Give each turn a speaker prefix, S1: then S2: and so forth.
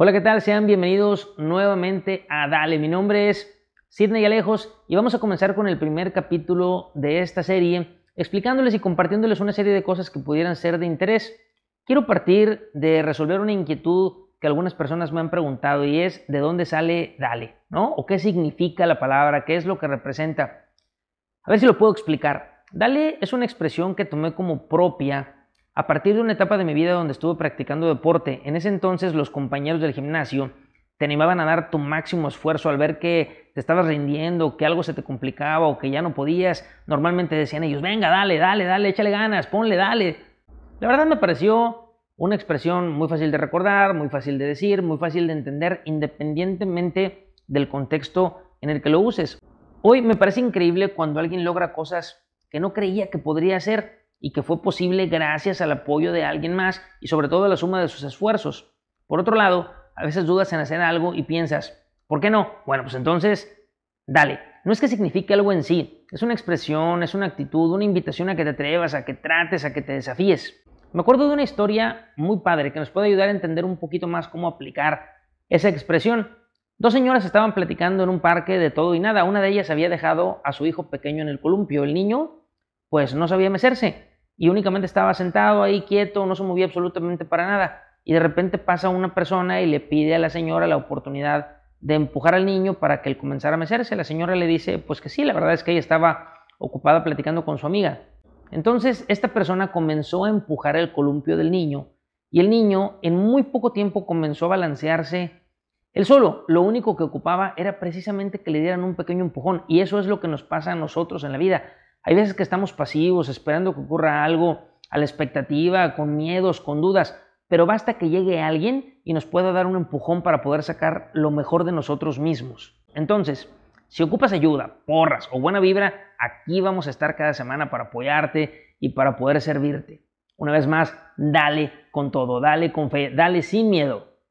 S1: Hola, ¿qué tal? Sean bienvenidos nuevamente a Dale. Mi nombre es Sidney Alejos y vamos a comenzar con el primer capítulo de esta serie, explicándoles y compartiéndoles una serie de cosas que pudieran ser de interés. Quiero partir de resolver una inquietud que algunas personas me han preguntado y es de dónde sale Dale, ¿no? ¿O qué significa la palabra? ¿Qué es lo que representa? A ver si lo puedo explicar. Dale es una expresión que tomé como propia a partir de una etapa de mi vida donde estuve practicando deporte, en ese entonces los compañeros del gimnasio te animaban a dar tu máximo esfuerzo al ver que te estabas rindiendo, que algo se te complicaba o que ya no podías. Normalmente decían ellos, venga, dale, dale, dale, échale ganas, ponle, dale. La verdad me pareció una expresión muy fácil de recordar, muy fácil de decir, muy fácil de entender, independientemente del contexto en el que lo uses. Hoy me parece increíble cuando alguien logra cosas que no creía que podría hacer y que fue posible gracias al apoyo de alguien más y sobre todo a la suma de sus esfuerzos. Por otro lado, a veces dudas en hacer algo y piensas, ¿por qué no? Bueno, pues entonces, dale. No es que signifique algo en sí, es una expresión, es una actitud, una invitación a que te atrevas, a que trates, a que te desafíes. Me acuerdo de una historia muy padre que nos puede ayudar a entender un poquito más cómo aplicar esa expresión. Dos señoras estaban platicando en un parque de todo y nada. Una de ellas había dejado a su hijo pequeño en el columpio. El niño, pues, no sabía mecerse y únicamente estaba sentado ahí quieto, no se movía absolutamente para nada. Y de repente pasa una persona y le pide a la señora la oportunidad de empujar al niño para que él comenzara a mecerse. La señora le dice, pues que sí, la verdad es que ella estaba ocupada platicando con su amiga. Entonces esta persona comenzó a empujar el columpio del niño y el niño en muy poco tiempo comenzó a balancearse él solo. Lo único que ocupaba era precisamente que le dieran un pequeño empujón y eso es lo que nos pasa a nosotros en la vida. Hay veces que estamos pasivos, esperando que ocurra algo a la expectativa, con miedos, con dudas, pero basta que llegue alguien y nos pueda dar un empujón para poder sacar lo mejor de nosotros mismos. Entonces, si ocupas ayuda, porras o buena vibra, aquí vamos a estar cada semana para apoyarte y para poder servirte. Una vez más, dale con todo, dale con fe, dale sin miedo.